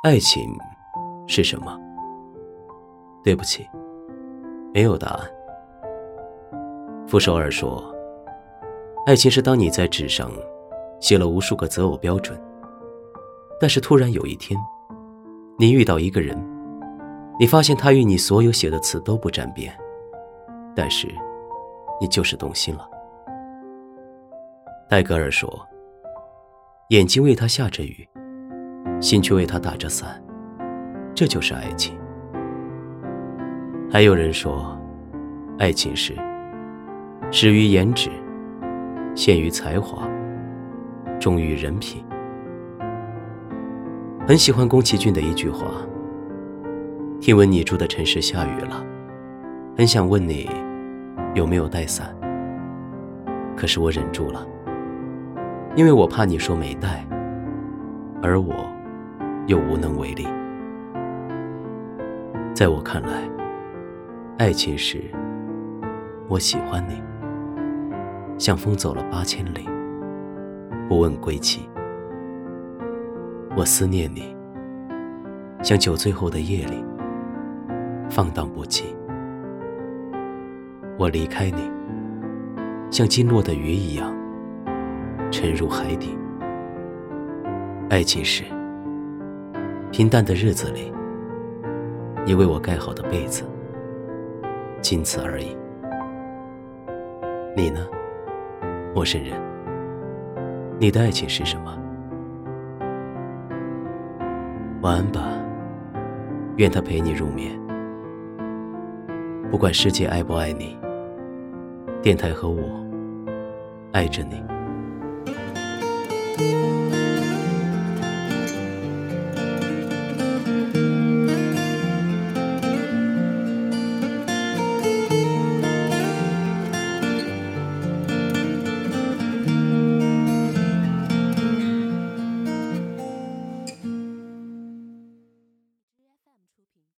爱情是什么？对不起，没有答案。傅首尔说：“爱情是当你在纸上写了无数个择偶标准，但是突然有一天，你遇到一个人，你发现他与你所有写的词都不沾边，但是你就是动心了。”戴格尔说：“眼睛为他下着雨。”心却为他打着伞，这就是爱情。还有人说，爱情是始于颜值，陷于才华，忠于人品。很喜欢宫崎骏的一句话：“听闻你住的城市下雨了，很想问你有没有带伞，可是我忍住了，因为我怕你说没带，而我。”又无能为力。在我看来，爱情是：我喜欢你，像风走了八千里，不问归期；我思念你，像酒醉后的夜里，放荡不羁；我离开你，像惊落的鱼一样，沉入海底。爱情是。平淡的日子里，你为我盖好的被子，仅此而已。你呢，陌生人？你的爱情是什么？晚安吧，愿他陪你入眠。不管世界爱不爱你，电台和我爱着你。